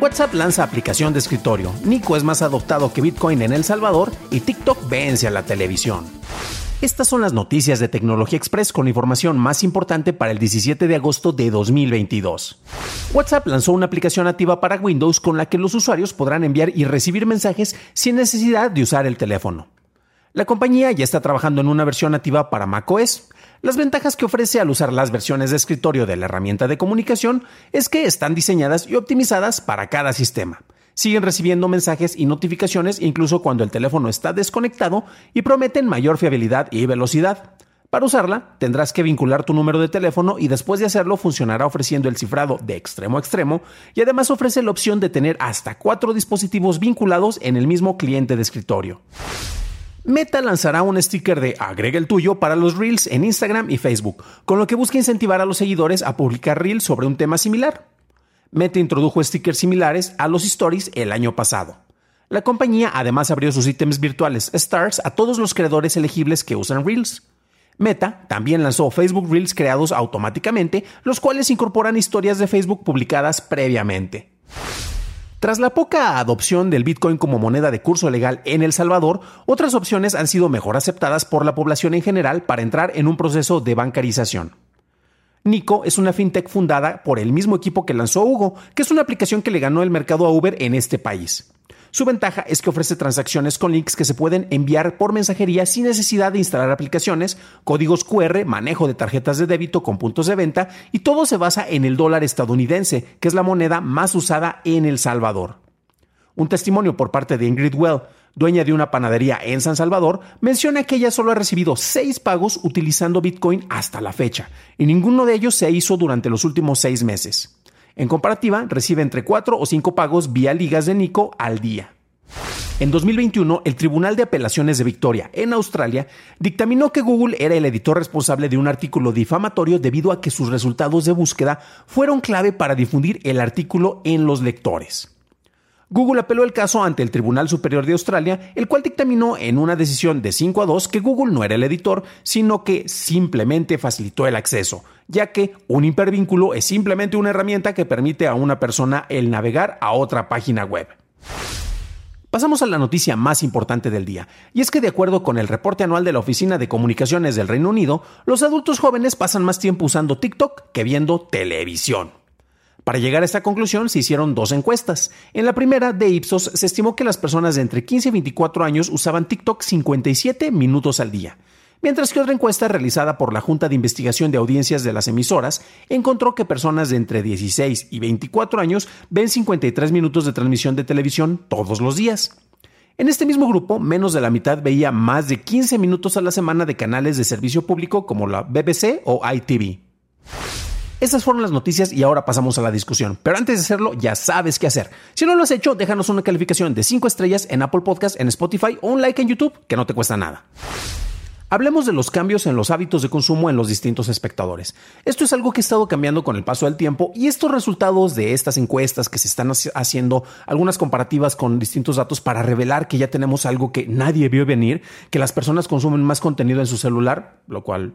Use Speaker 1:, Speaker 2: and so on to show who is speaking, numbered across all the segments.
Speaker 1: WhatsApp lanza aplicación de escritorio, Nico es más adoptado que Bitcoin en El Salvador y TikTok vence a la televisión. Estas son las noticias de Tecnología Express con información más importante para el 17 de agosto de 2022. WhatsApp lanzó una aplicación nativa para Windows con la que los usuarios podrán enviar y recibir mensajes sin necesidad de usar el teléfono. La compañía ya está trabajando en una versión nativa para macOS. Las ventajas que ofrece al usar las versiones de escritorio de la herramienta de comunicación es que están diseñadas y optimizadas para cada sistema siguen recibiendo mensajes y notificaciones incluso cuando el teléfono está desconectado y prometen mayor fiabilidad y velocidad. Para usarla, tendrás que vincular tu número de teléfono y después de hacerlo funcionará ofreciendo el cifrado de extremo a extremo y además ofrece la opción de tener hasta cuatro dispositivos vinculados en el mismo cliente de escritorio. Meta lanzará un sticker de agrega el tuyo para los Reels en Instagram y Facebook, con lo que busca incentivar a los seguidores a publicar Reels sobre un tema similar. Meta introdujo stickers similares a los stories el año pasado. La compañía además abrió sus ítems virtuales Stars a todos los creadores elegibles que usan Reels. Meta también lanzó Facebook Reels creados automáticamente, los cuales incorporan historias de Facebook publicadas previamente. Tras la poca adopción del Bitcoin como moneda de curso legal en El Salvador, otras opciones han sido mejor aceptadas por la población en general para entrar en un proceso de bancarización. Nico es una fintech fundada por el mismo equipo que lanzó Hugo, que es una aplicación que le ganó el mercado a Uber en este país. Su ventaja es que ofrece transacciones con links que se pueden enviar por mensajería sin necesidad de instalar aplicaciones, códigos QR, manejo de tarjetas de débito con puntos de venta y todo se basa en el dólar estadounidense, que es la moneda más usada en El Salvador. Un testimonio por parte de Ingrid Well, dueña de una panadería en San Salvador, menciona que ella solo ha recibido seis pagos utilizando Bitcoin hasta la fecha, y ninguno de ellos se hizo durante los últimos seis meses. En comparativa, recibe entre cuatro o cinco pagos vía ligas de Nico al día. En 2021, el Tribunal de Apelaciones de Victoria, en Australia, dictaminó que Google era el editor responsable de un artículo difamatorio debido a que sus resultados de búsqueda fueron clave para difundir el artículo en los lectores. Google apeló el caso ante el Tribunal Superior de Australia, el cual dictaminó en una decisión de 5 a 2 que Google no era el editor, sino que simplemente facilitó el acceso, ya que un hipervínculo es simplemente una herramienta que permite a una persona el navegar a otra página web. Pasamos a la noticia más importante del día, y es que de acuerdo con el reporte anual de la Oficina de Comunicaciones del Reino Unido, los adultos jóvenes pasan más tiempo usando TikTok que viendo televisión. Para llegar a esta conclusión se hicieron dos encuestas. En la primera de Ipsos se estimó que las personas de entre 15 y 24 años usaban TikTok 57 minutos al día. Mientras que otra encuesta realizada por la Junta de Investigación de Audiencias de las emisoras encontró que personas de entre 16 y 24 años ven 53 minutos de transmisión de televisión todos los días. En este mismo grupo, menos de la mitad veía más de 15 minutos a la semana de canales de servicio público como la BBC o ITV. Estas fueron las noticias y ahora pasamos a la discusión. Pero antes de hacerlo, ya sabes qué hacer. Si no lo has hecho, déjanos una calificación de 5 estrellas en Apple Podcast, en Spotify o un like en YouTube, que no te cuesta nada. Hablemos de los cambios en los hábitos de consumo en los distintos espectadores. Esto es algo que ha estado cambiando con el paso del tiempo y estos resultados de estas encuestas que se están haciendo, algunas comparativas con distintos datos para revelar que ya tenemos algo que nadie vio venir, que las personas consumen más contenido en su celular, lo cual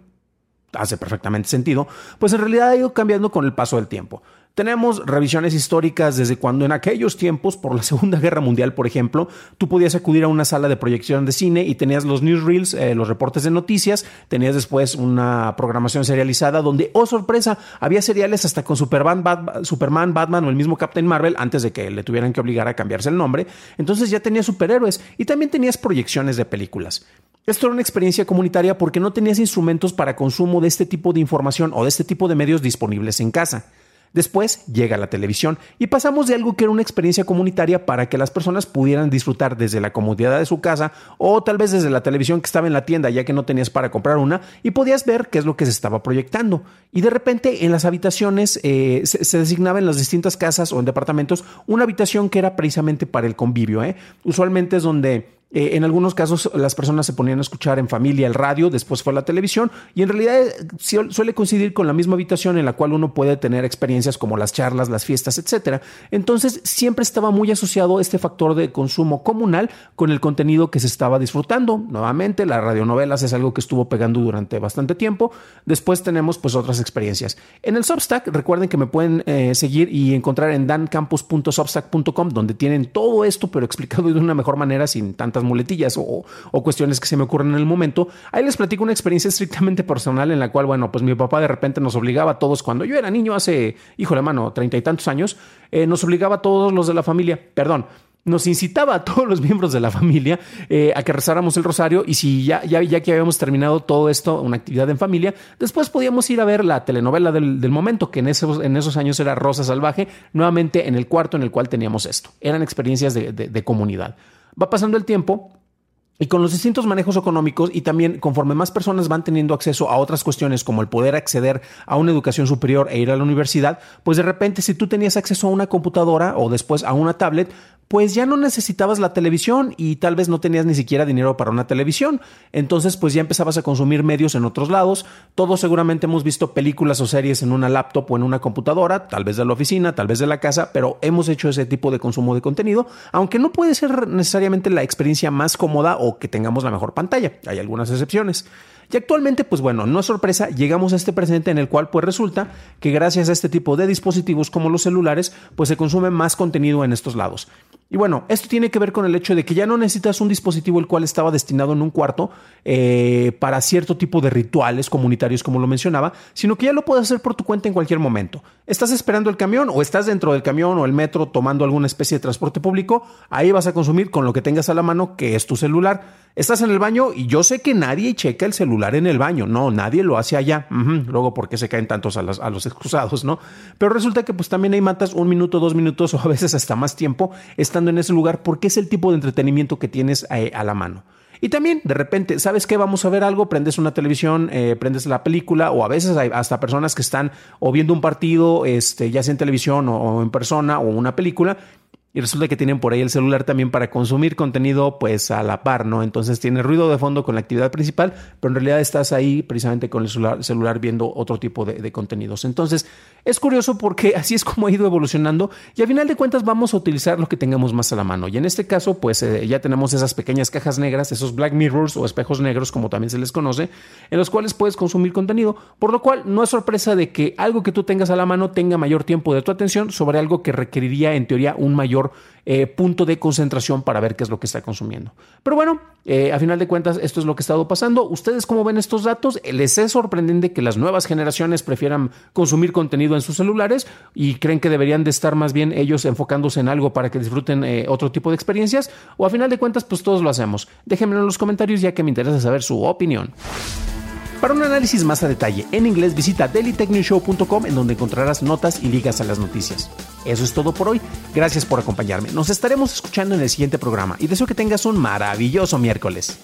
Speaker 1: hace perfectamente sentido, pues en realidad ha ido cambiando con el paso del tiempo. Tenemos revisiones históricas desde cuando en aquellos tiempos, por la Segunda Guerra Mundial, por ejemplo, tú podías acudir a una sala de proyección de cine y tenías los newsreels, eh, los reportes de noticias, tenías después una programación serializada donde, oh sorpresa, había seriales hasta con Superman, Superman, Batman o el mismo Captain Marvel antes de que le tuvieran que obligar a cambiarse el nombre. Entonces ya tenías superhéroes y también tenías proyecciones de películas. Esto era una experiencia comunitaria porque no tenías instrumentos para consumo de este tipo de información o de este tipo de medios disponibles en casa. Después llega la televisión y pasamos de algo que era una experiencia comunitaria para que las personas pudieran disfrutar desde la comodidad de su casa o tal vez desde la televisión que estaba en la tienda ya que no tenías para comprar una y podías ver qué es lo que se estaba proyectando. Y de repente en las habitaciones eh, se, designaba en las distintas casas o en departamentos una habitación que era precisamente para el convivio. ¿eh? Usualmente es donde eh, en algunos casos las personas se ponían a escuchar en familia el radio, después fue la televisión y en realidad eh, suele coincidir con la misma habitación en la cual uno puede tener experiencias como las charlas, las fiestas, etc. Entonces siempre estaba muy asociado este factor de consumo comunal con el contenido que se estaba disfrutando. Nuevamente, las radionovelas es algo que estuvo pegando durante bastante tiempo. Después tenemos pues otras experiencias. En el Substack, recuerden que me pueden eh, seguir y encontrar en dancampus.substack.com donde tienen todo esto pero explicado de una mejor manera sin tantas muletillas o, cuestiones que se me ocurren en el momento. Ahí les platico una experiencia estrictamente personal en la cual, bueno, pues mi papá de repente nos obligaba a todos, cuando yo era niño hace, híjole mano, treinta y tantos años, eh, nos obligaba a todos los de la familia, perdón, nos incitaba a todos los miembros de la familia eh, a que rezáramos el rosario y si ya, ya, ya, que habíamos terminado todo esto, una actividad en familia, después podíamos ir a ver la telenovela del, momento, que en esos, en esos años era Rosa Salvaje, nuevamente en el cuarto en el cual teníamos esto. Eran experiencias de comunidad. Va pasando el tiempo y con los distintos manejos económicos y también conforme más personas van teniendo acceso a otras cuestiones como el poder acceder a una educación superior e ir a la universidad, pues de repente si tú tenías acceso a una computadora o después a una tablet, pues ya no necesitabas la televisión y tal vez no tenías ni siquiera dinero para una televisión. Entonces, pues ya empezabas a consumir medios en otros lados. Todos seguramente hemos visto películas o series en una laptop o en una computadora, tal vez de la oficina, tal vez de la casa, pero hemos hecho ese tipo de consumo de contenido, aunque no puede ser necesariamente la experiencia más cómoda o que tengamos la mejor pantalla. Hay algunas excepciones. Y actualmente, pues bueno, no es sorpresa, llegamos a este presente en el cual pues resulta que gracias a este tipo de dispositivos como los celulares, pues se consume más contenido en estos lados. Y bueno, esto tiene que ver con el hecho de que ya no necesitas un dispositivo el cual estaba destinado en un cuarto eh, para cierto tipo de rituales comunitarios, como lo mencionaba, sino que ya lo puedes hacer por tu cuenta en cualquier momento. ¿Estás esperando el camión o estás dentro del camión o el metro tomando alguna especie de transporte público? Ahí vas a consumir con lo que tengas a la mano, que es tu celular. Estás en el baño y yo sé que nadie checa el celular en el baño. No, nadie lo hace allá. Luego, ¿por qué se caen tantos a los, a los excusados, no? Pero resulta que pues también hay matas un minuto, dos minutos o a veces hasta más tiempo estando en ese lugar porque es el tipo de entretenimiento que tienes eh, a, la mano. Y también, de repente, ¿sabes qué? Vamos a ver algo, prendes una televisión, eh, prendes la película, o a veces hay hasta personas que están o viendo un partido, este, ya sea en televisión o en persona, o una película, y resulta que tienen por ahí el celular también para consumir contenido pues a la par, ¿no? Entonces tiene ruido de fondo con la actividad principal, pero en realidad estás ahí precisamente con el celular, viendo otro tipo de, contenidos. Entonces es curioso porque así es como ha ido evolucionando y al final de cuentas vamos a utilizar lo que tengamos más a la mano. Y en este caso pues eh, ya tenemos esas pequeñas cajas negras, esos black mirrors o espejos negros como también se les conoce, en los cuales puedes consumir contenido, por lo cual no es sorpresa de que algo que tú tengas a la mano tenga mayor tiempo de tu atención sobre algo que requeriría en teoría un eh, punto de concentración para ver qué es lo que está consumiendo. Pero bueno, eh, a final de cuentas, esto es lo que ha estado pasando. ¿Ustedes cómo ven estos datos? ¿Les es sorprendente que las nuevas generaciones prefieran consumir contenido en sus celulares y creen que deberían de estar más bien ellos enfocándose en algo para que disfruten eh, otro tipo de experiencias? ¿O a final de cuentas, pues todos lo hacemos? Déjenmelo en los comentarios ya que me interesa saber su opinión. Para un análisis más a detalle en inglés, visita dailytechnewshow.com en donde encontrarás notas y ligas a las noticias. Eso es todo por hoy. Gracias por acompañarme. Nos estaremos escuchando en el siguiente programa y deseo que tengas un maravilloso miércoles.